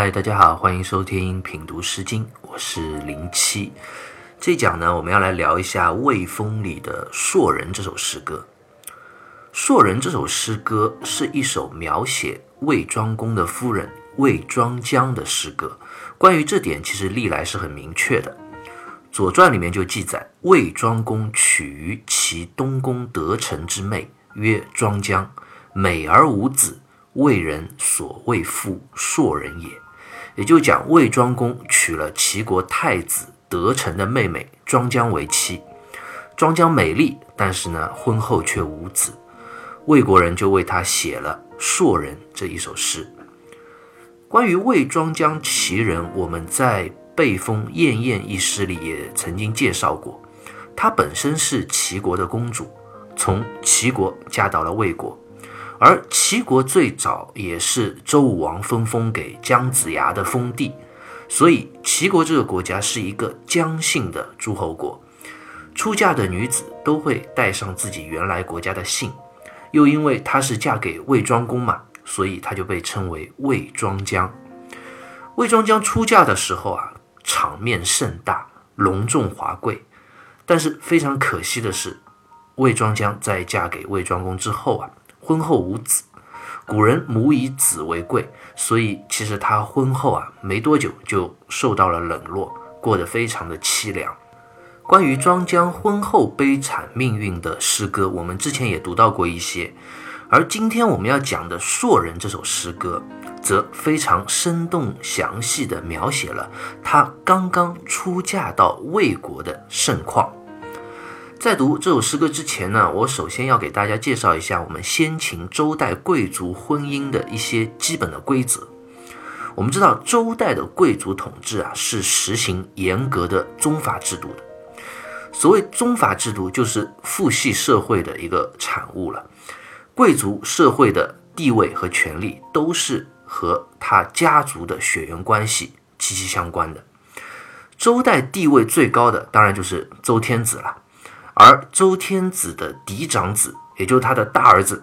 嗨，大家好，欢迎收听品读诗经，我是零七。这讲呢，我们要来聊一下《魏风》里的《硕人》这首诗歌。《硕人》这首诗歌是一首描写魏庄公的夫人魏庄姜的诗歌。关于这点，其实历来是很明确的，《左传》里面就记载，魏庄公娶于其东宫得臣之妹，曰庄姜，美而无子。魏人所谓父硕人也，也就讲魏庄公娶了齐国太子得臣的妹妹庄姜为妻。庄姜美丽，但是呢，婚后却无子。魏国人就为他写了《硕人》这一首诗。关于魏庄姜齐人，我们在《背风·燕燕》一诗里也曾经介绍过。她本身是齐国的公主，从齐国嫁到了魏国。而齐国最早也是周武王分封给姜子牙的封地，所以齐国这个国家是一个姜姓的诸侯国。出嫁的女子都会带上自己原来国家的姓，又因为她是嫁给魏庄公嘛，所以她就被称为魏庄姜。魏庄姜出嫁的时候啊，场面盛大，隆重华贵。但是非常可惜的是，魏庄姜在嫁给魏庄公之后啊。婚后无子，古人母以子为贵，所以其实他婚后啊没多久就受到了冷落，过得非常的凄凉。关于庄姜婚后悲惨命运的诗歌，我们之前也读到过一些，而今天我们要讲的《硕人》这首诗歌，则非常生动详细的描写了她刚刚出嫁到魏国的盛况。在读这首诗歌之前呢，我首先要给大家介绍一下我们先秦周代贵族婚姻的一些基本的规则。我们知道周代的贵族统治啊是实行严格的宗法制度的。所谓宗法制度，就是父系社会的一个产物了。贵族社会的地位和权力都是和他家族的血缘关系息息相关的。周代地位最高的当然就是周天子了。而周天子的嫡长子，也就是他的大儿子，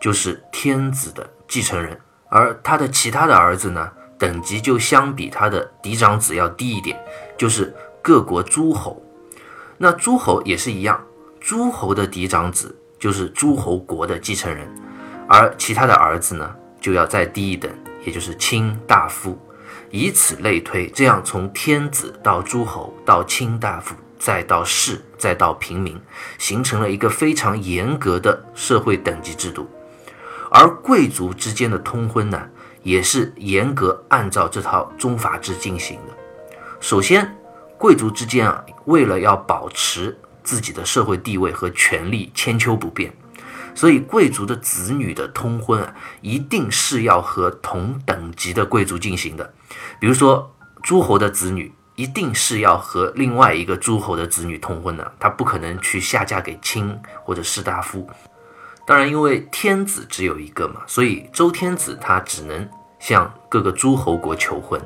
就是天子的继承人。而他的其他的儿子呢，等级就相比他的嫡长子要低一点，就是各国诸侯。那诸侯也是一样，诸侯的嫡长子就是诸侯国的继承人，而其他的儿子呢，就要再低一等，也就是卿大夫。以此类推，这样从天子到诸侯到卿大夫。再到士，再到平民，形成了一个非常严格的社会等级制度。而贵族之间的通婚呢，也是严格按照这套宗法制进行的。首先，贵族之间啊，为了要保持自己的社会地位和权力千秋不变，所以贵族的子女的通婚啊，一定是要和同等级的贵族进行的。比如说，诸侯的子女。一定是要和另外一个诸侯的子女通婚的，他不可能去下嫁给卿或者士大夫。当然，因为天子只有一个嘛，所以周天子他只能向各个诸侯国求婚。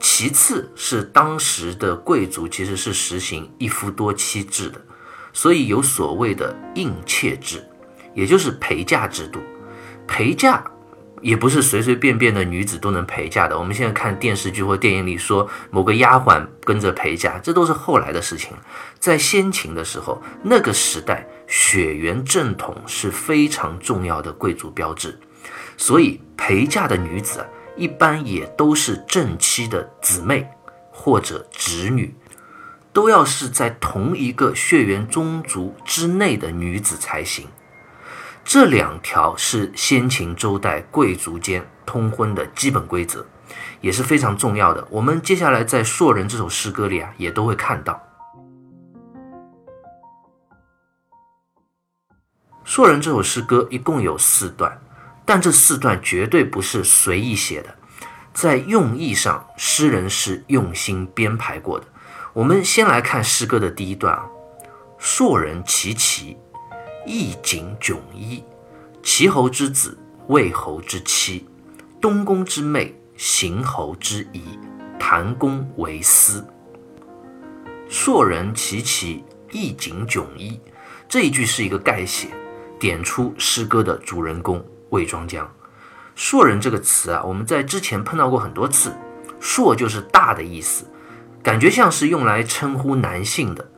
其次是当时的贵族其实是实行一夫多妻制的，所以有所谓的应妾制，也就是陪嫁制度。陪嫁。也不是随随便便的女子都能陪嫁的。我们现在看电视剧或电影里说某个丫鬟跟着陪嫁，这都是后来的事情。在先秦的时候，那个时代血缘正统是非常重要的贵族标志，所以陪嫁的女子一般也都是正妻的姊妹或者侄女，都要是在同一个血缘宗族之内的女子才行。这两条是先秦周代贵族间通婚的基本规则，也是非常重要的。我们接下来在《硕人》这首诗歌里啊，也都会看到。《硕人》这首诗歌一共有四段，但这四段绝对不是随意写的，在用意上，诗人是用心编排过的。我们先来看诗歌的第一段啊，《硕人其其。义景迥异，齐侯之子，魏侯之妻，东宫之妹，邢侯之姨，谭公为私。硕人其其，义景迥异。这一句是一个概写，点出诗歌的主人公魏庄姜。硕人这个词啊，我们在之前碰到过很多次，硕就是大的意思，感觉像是用来称呼男性的。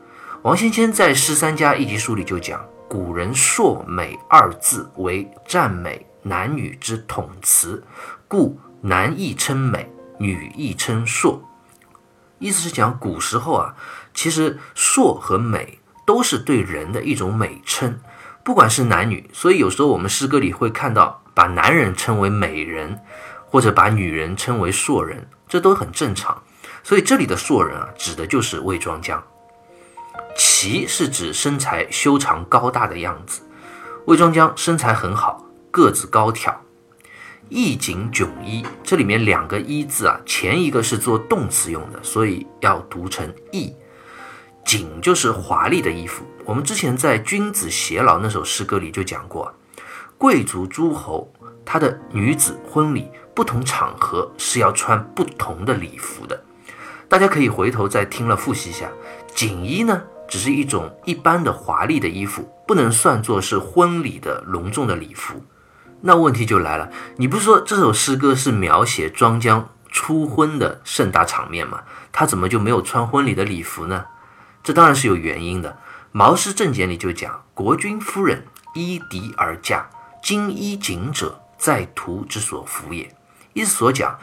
王先谦在《诗三家一集书》里就讲，古人硕美二字为赞美男女之统词，故男亦称美，女亦称硕。意思是讲古时候啊，其实硕和美都是对人的一种美称，不管是男女。所以有时候我们诗歌里会看到。把男人称为美人，或者把女人称为硕人，这都很正常。所以这里的硕人啊，指的就是魏庄姜。奇是指身材修长高大的样子，魏庄姜身材很好，个子高挑。义景迥衣，这里面两个衣字啊，前一个是做动词用的，所以要读成义。景就是华丽的衣服。我们之前在《君子偕老》那首诗歌里就讲过。贵族诸侯，他的女子婚礼不同场合是要穿不同的礼服的。大家可以回头再听了复习一下。锦衣呢，只是一种一般的华丽的衣服，不能算作是婚礼的隆重的礼服。那问题就来了，你不是说这首诗歌是描写庄姜初婚的盛大场面吗？他怎么就没有穿婚礼的礼服呢？这当然是有原因的。《毛氏正简》里就讲，国君夫人依嫡而嫁。金衣锦者，在途之所服也。意思所讲，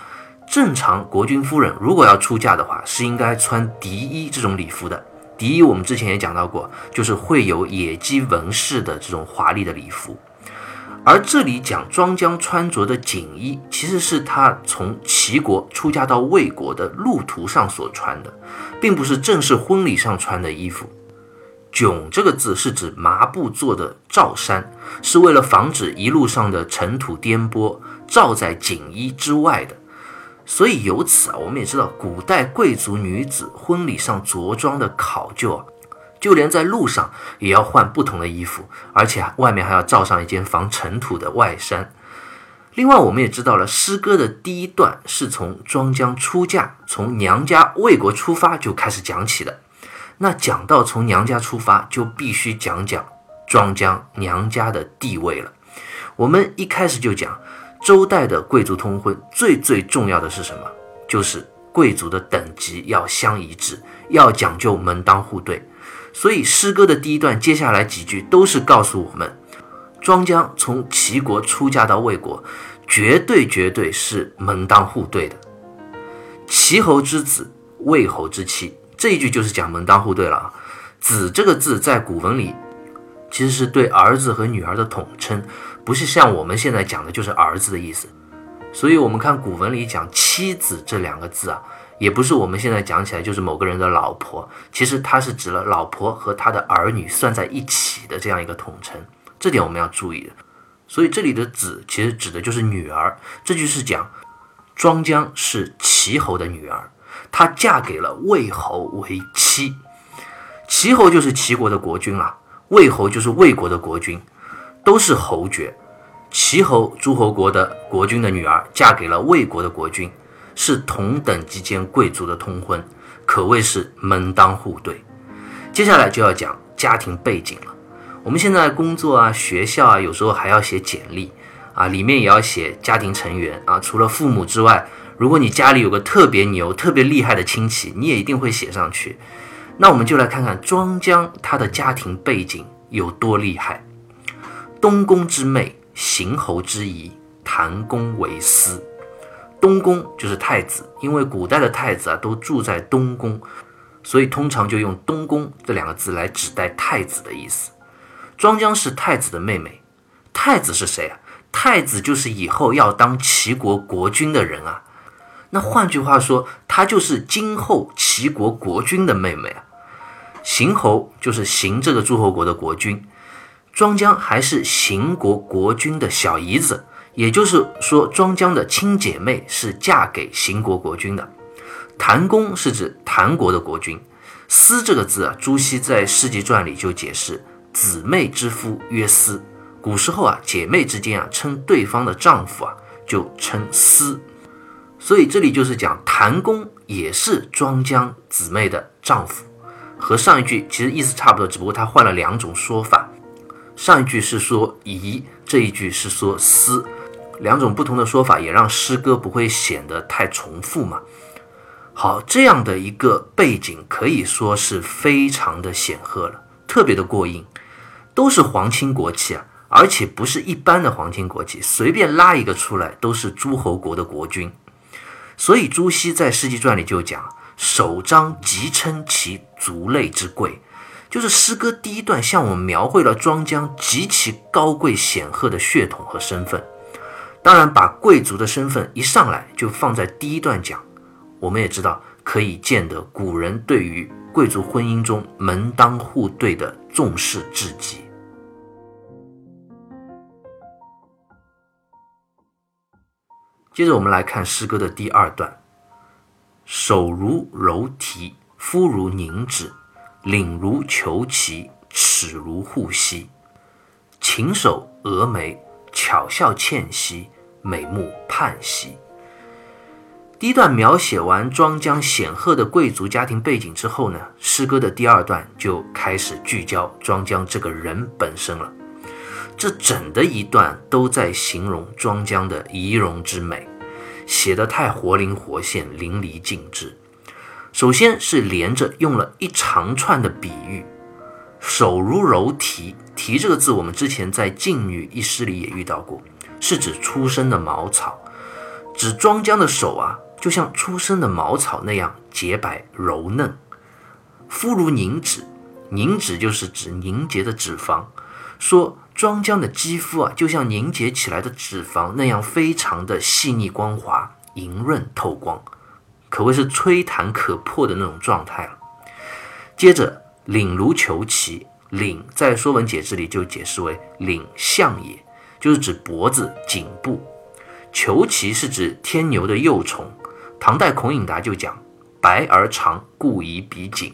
正常国君夫人如果要出嫁的话，是应该穿嫡衣这种礼服的。嫡衣我们之前也讲到过，就是会有野鸡纹饰的这种华丽的礼服。而这里讲庄姜穿着的锦衣，其实是他从齐国出嫁到魏国的路途上所穿的，并不是正式婚礼上穿的衣服。囧这个字是指麻布做的罩衫，是为了防止一路上的尘土颠簸罩在锦衣之外的。所以由此啊，我们也知道古代贵族女子婚礼上着装的考究啊，就连在路上也要换不同的衣服，而且啊外面还要罩上一件防尘土的外衫。另外，我们也知道了诗歌的第一段是从庄姜出嫁，从娘家魏国出发就开始讲起的。那讲到从娘家出发，就必须讲讲庄姜娘家的地位了。我们一开始就讲，周代的贵族通婚最最重要的是什么？就是贵族的等级要相一致，要讲究门当户对。所以诗歌的第一段接下来几句都是告诉我们，庄姜从齐国出嫁到魏国，绝对绝对是门当户对的。齐侯之子，魏侯之妻。这一句就是讲门当户对了啊。子这个字在古文里其实是对儿子和女儿的统称，不是像我们现在讲的就是儿子的意思。所以，我们看古文里讲妻子这两个字啊，也不是我们现在讲起来就是某个人的老婆，其实它是指了老婆和他的儿女算在一起的这样一个统称。这点我们要注意的。所以这里的子其实指的就是女儿。这句是讲庄姜是齐侯的女儿。她嫁给了魏侯为妻，齐侯就是齐国的国君啊，魏侯就是魏国的国君，都是侯爵。齐侯诸侯国的国君的女儿嫁给了魏国的国君，是同等级间贵族的通婚，可谓是门当户对。接下来就要讲家庭背景了。我们现在工作啊、学校啊，有时候还要写简历啊，里面也要写家庭成员啊，除了父母之外。如果你家里有个特别牛、特别厉害的亲戚，你也一定会写上去。那我们就来看看庄姜他的家庭背景有多厉害。东宫之妹，邢侯之仪，谭公为司。东宫就是太子，因为古代的太子啊都住在东宫，所以通常就用东宫这两个字来指代太子的意思。庄姜是太子的妹妹，太子是谁啊？太子就是以后要当齐国国君的人啊。那换句话说，她就是今后齐国国君的妹妹啊。邢侯就是邢这个诸侯国的国君，庄姜还是邢国国君的小姨子，也就是说，庄姜的亲姐妹是嫁给邢国国君的。谭公是指谭国的国君。司这个字啊，朱熹在《世纪传》里就解释：姊妹之夫曰司。古时候啊，姐妹之间啊，称对方的丈夫啊，就称司。所以这里就是讲谭公也是庄姜姊妹的丈夫，和上一句其实意思差不多，只不过他换了两种说法。上一句是说疑，这一句是说思。两种不同的说法也让诗歌不会显得太重复嘛。好，这样的一个背景可以说是非常的显赫了，特别的过硬，都是皇亲国戚啊，而且不是一般的皇亲国戚，随便拉一个出来都是诸侯国的国君。所以朱熹在《世纪传》里就讲：“首章即称其族类之贵。”就是诗歌第一段向我们描绘了庄姜极其高贵显赫的血统和身份。当然，把贵族的身份一上来就放在第一段讲，我们也知道可以见得古人对于贵族婚姻中门当户对的重视至极。接着，我们来看诗歌的第二段：手如柔荑，肤如凝脂。领如虬蛴，齿如护膝，琴手蛾眉，巧笑倩兮，美目盼兮。第一段描写完庄姜显赫的贵族家庭背景之后呢，诗歌的第二段就开始聚焦庄姜这个人本身了。这整的一段都在形容庄姜的仪容之美，写得太活灵活现，淋漓尽致。首先是连着用了一长串的比喻，手如柔荑，荑这个字我们之前在静女一诗里也遇到过，是指出生的茅草，指庄姜的手啊，就像出生的茅草那样洁白柔嫩。肤如凝脂，凝脂就是指凝结的脂肪，说庄姜的肌肤啊，就像凝结起来的脂肪那样，非常的细腻光滑、莹润透光。可谓是吹弹可破的那种状态了。接着，领如虬蛴，领在《说文解字》里就解释为领象也，就是指脖子、颈部。虬蛴是指天牛的幼虫。唐代孔颖达就讲白而长，故以比颈，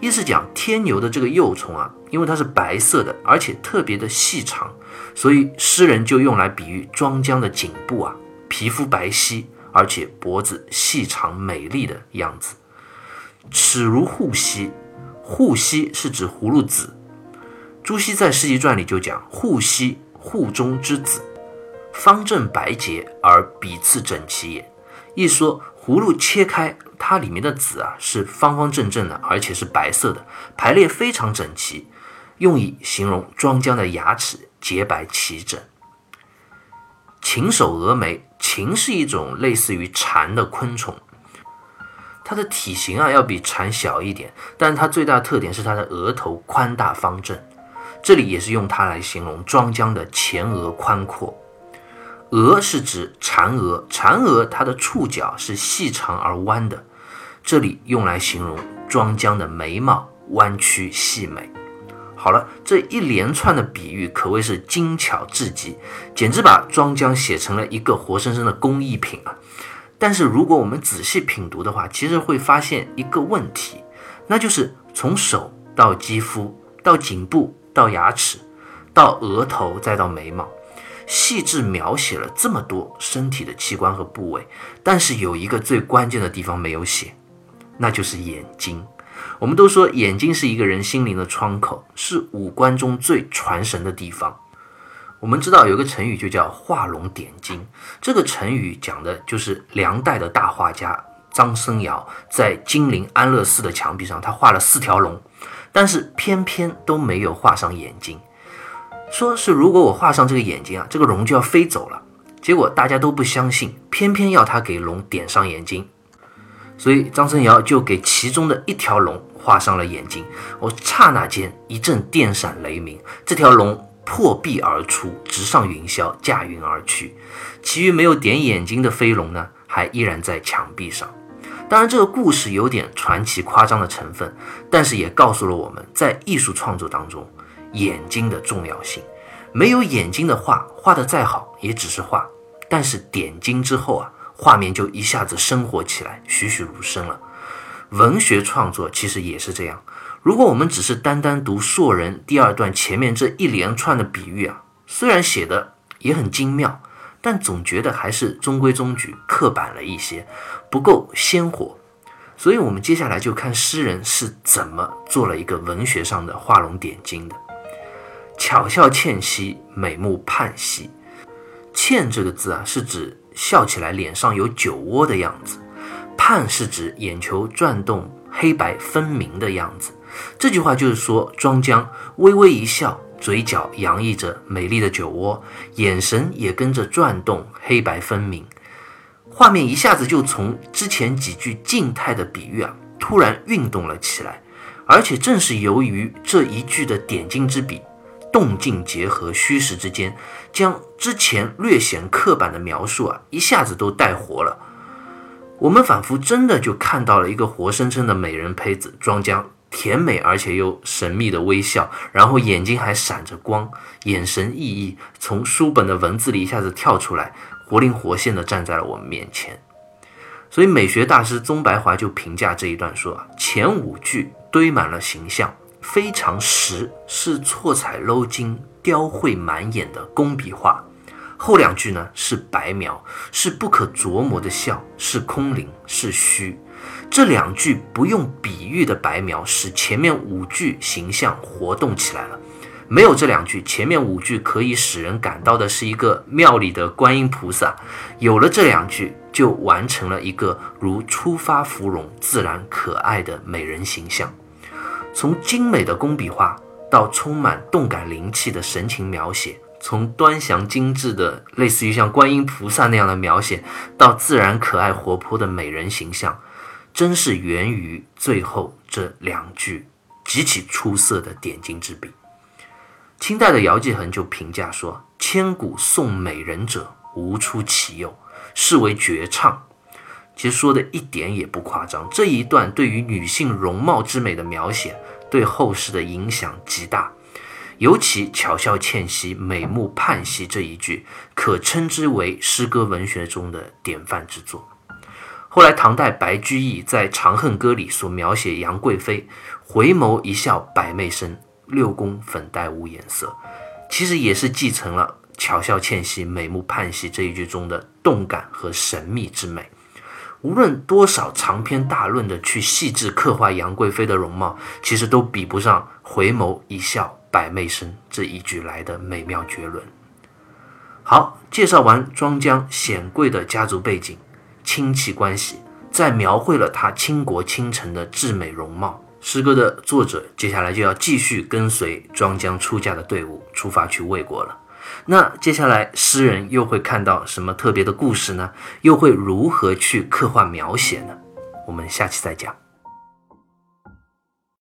一是讲天牛的这个幼虫啊，因为它是白色的，而且特别的细长，所以诗人就用来比喻庄姜的颈部啊，皮肤白皙。而且脖子细长美丽的样子，齿如护膝，护膝是指葫芦籽。朱熹在《世纪传》里就讲：“护膝，户中之子，方正白洁而笔次整齐也。”一说葫芦切开，它里面的籽啊是方方正正的，而且是白色的，排列非常整齐，用以形容庄姜的牙齿洁白齐整。禽首蛾眉。禽是一种类似于蝉的昆虫，它的体型啊要比蝉小一点，但它最大特点是它的额头宽大方正。这里也是用它来形容庄姜的前额宽阔。额是指蝉蛾，蝉蛾它的触角是细长而弯的，这里用来形容庄姜的眉毛弯曲细美。好了，这一连串的比喻可谓是精巧至极，简直把庄姜写成了一个活生生的工艺品啊！但是如果我们仔细品读的话，其实会发现一个问题，那就是从手到肌肤，到颈部，到牙齿，到额头，再到眉毛，细致描写了这么多身体的器官和部位，但是有一个最关键的地方没有写，那就是眼睛。我们都说眼睛是一个人心灵的窗口，是五官中最传神的地方。我们知道有个成语就叫画龙点睛，这个成语讲的就是梁代的大画家张僧繇在金陵安乐寺的墙壁上，他画了四条龙，但是偏偏都没有画上眼睛。说是如果我画上这个眼睛啊，这个龙就要飞走了。结果大家都不相信，偏偏要他给龙点上眼睛。所以张僧繇就给其中的一条龙画上了眼睛。我，刹那间一阵电闪雷鸣，这条龙破壁而出，直上云霄，驾云而去。其余没有点眼睛的飞龙呢，还依然在墙壁上。当然，这个故事有点传奇夸张的成分，但是也告诉了我们在艺术创作当中眼睛的重要性。没有眼睛的画，画得再好也只是画。但是点睛之后啊。画面就一下子生活起来，栩栩如生了。文学创作其实也是这样。如果我们只是单单读《硕人》第二段前面这一连串的比喻啊，虽然写的也很精妙，但总觉得还是中规中矩、刻板了一些，不够鲜活。所以，我们接下来就看诗人是怎么做了一个文学上的画龙点睛的。巧笑倩兮，美目盼兮。倩这个字啊，是指笑起来脸上有酒窝的样子；盼是指眼球转动、黑白分明的样子。这句话就是说，庄姜微微一笑，嘴角洋溢着美丽的酒窝，眼神也跟着转动，黑白分明。画面一下子就从之前几句静态的比喻啊，突然运动了起来。而且正是由于这一句的点睛之笔，动静结合，虚实之间，将之前略显刻板的描述啊，一下子都带活了。我们仿佛真的就看到了一个活生生的美人胚子庄姜，甜美而且又神秘的微笑，然后眼睛还闪着光，眼神熠熠，从书本的文字里一下子跳出来，活灵活现的站在了我们面前。所以，美学大师宗白华就评价这一段说啊，前五句堆满了形象，非常实，是错彩镂金、雕绘满眼的工笔画；后两句呢是白描，是不可琢磨的笑，是空灵，是虚。这两句不用比喻的白描，使前面五句形象活动起来了。没有这两句，前面五句可以使人感到的是一个庙里的观音菩萨；有了这两句，就完成了一个如初发芙蓉、自然可爱的美人形象。从精美的工笔画到充满动感灵气的神情描写，从端详精致的类似于像观音菩萨那样的描写，到自然可爱活泼的美人形象，真是源于最后这两句极其出色的点睛之笔。清代的姚继恒就评价说：“千古颂美人者，无出其右，是为绝唱。”其实说的一点也不夸张。这一段对于女性容貌之美的描写，对后世的影响极大。尤其“巧笑倩兮，美目盼兮”这一句，可称之为诗歌文学中的典范之作。后来，唐代白居易在《长恨歌》里所描写杨贵妃，回眸一笑百媚生。六宫粉黛无颜色，其实也是继承了“巧笑倩兮，美目盼兮”这一句中的动感和神秘之美。无论多少长篇大论的去细致刻画杨贵妃的容貌，其实都比不上“回眸一笑百媚生”这一句来的美妙绝伦。好，介绍完庄姜显贵的家族背景、亲戚关系，再描绘了他倾国倾城的至美容貌。诗歌的作者接下来就要继续跟随庄姜出嫁的队伍出发去魏国了。那接下来诗人又会看到什么特别的故事呢？又会如何去刻画描写呢？我们下期再讲。